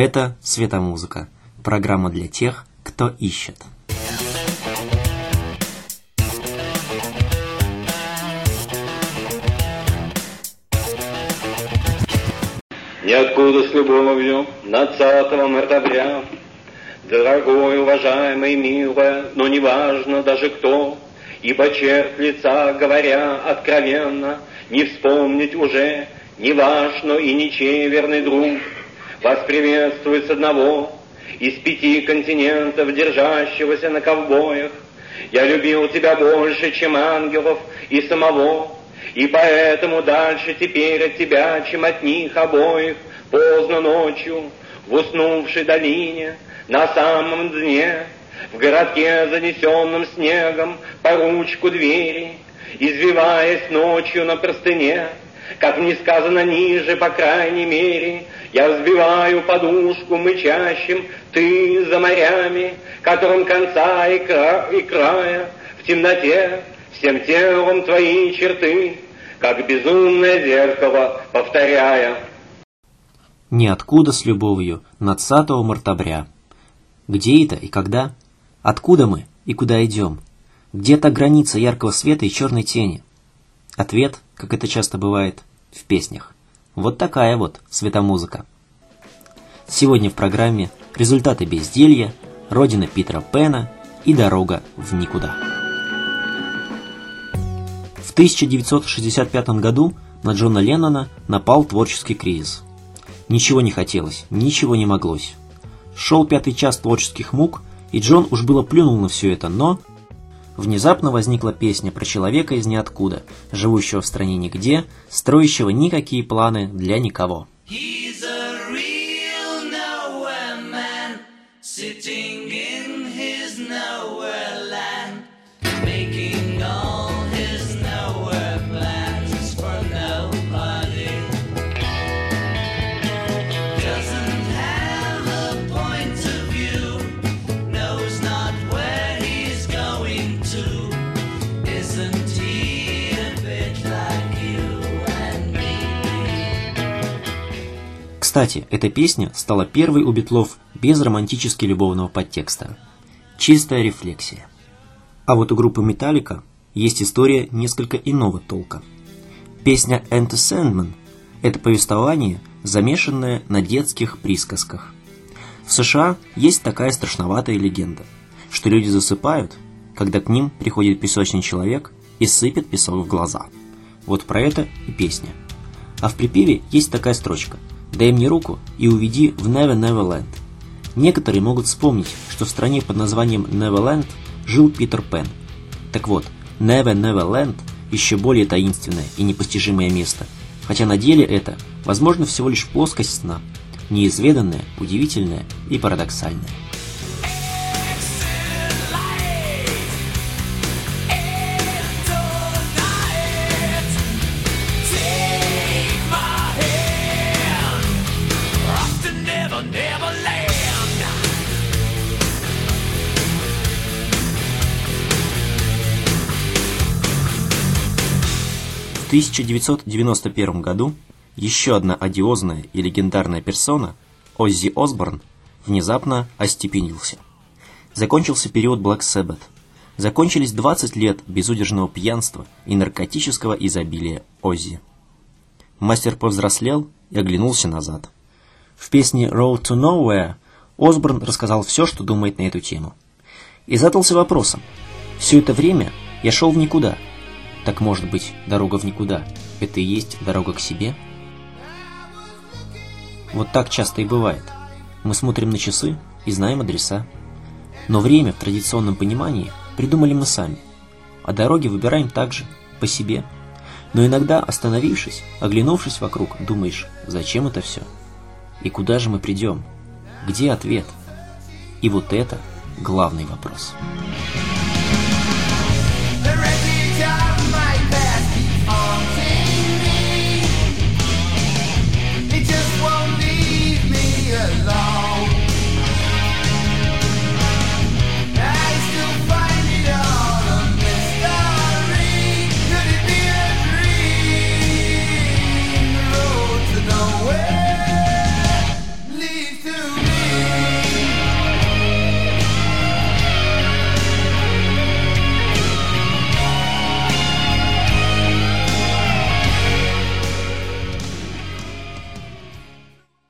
Это «Светомузыка» – программа для тех, кто ищет. Ниоткуда с любовью 20 мартовря Дорогой, уважаемый, милая, но неважно даже кто, Ибо черт лица, говоря откровенно, Не вспомнить уже ни ваш, но и ничей верный друг. Вас приветствует с одного из пяти континентов, держащегося на ковбоях. Я любил тебя больше, чем ангелов и самого, и поэтому дальше теперь от тебя, чем от них обоих, поздно ночью, в уснувшей долине, на самом дне, в городке, занесенном снегом, по ручку двери, извиваясь ночью на простыне, как мне сказано ниже, по крайней мере, я взбиваю подушку мычащим, ты за морями, которым конца и, кра и края, в темноте, всем телом твои черты, как безумное зеркало, повторяя. Ниоткуда с любовью, 20 мартабря. Где это и когда? Откуда мы и куда идем? Где та граница яркого света и черной тени? Ответ, как это часто бывает, в песнях. Вот такая вот светомузыка. Сегодня в программе результаты безделья, родина Питера Пена и дорога в никуда. В 1965 году на Джона Леннона напал творческий кризис. Ничего не хотелось, ничего не моглось. Шел пятый час творческих мук, и Джон уж было плюнул на все это, но внезапно возникла песня про человека из ниоткуда, живущего в стране нигде, строящего никакие планы для никого. He's a real man, sitting Кстати, эта песня стала первой у Битлов без романтически любовного подтекста. Чистая рефлексия. А вот у группы Металлика есть история несколько иного толка. Песня «Enter Sandman» – это повествование, замешанное на детских присказках. В США есть такая страшноватая легенда, что люди засыпают, когда к ним приходит песочный человек и сыпет песок в глаза. Вот про это и песня. А в припеве есть такая строчка «Дай мне руку и уведи в Never Never Land». Некоторые могут вспомнить, что в стране под названием Neverland жил Питер Пен. Так вот, Never Never Land еще более таинственное и непостижимое место, хотя на деле это, возможно, всего лишь плоскость сна, неизведанная, удивительная и парадоксальная. 1991 году еще одна одиозная и легендарная персона, Оззи Осборн, внезапно остепенился. Закончился период Black Sabbath. Закончились 20 лет безудержного пьянства и наркотического изобилия Оззи. Мастер повзрослел и оглянулся назад. В песне «Road to Nowhere» Осборн рассказал все, что думает на эту тему. И задался вопросом. Все это время я шел в никуда – так может быть, дорога в никуда – это и есть дорога к себе? Вот так часто и бывает. Мы смотрим на часы и знаем адреса. Но время в традиционном понимании придумали мы сами. А дороги выбираем также, по себе. Но иногда, остановившись, оглянувшись вокруг, думаешь, зачем это все? И куда же мы придем? Где ответ? И вот это главный вопрос. Вопрос.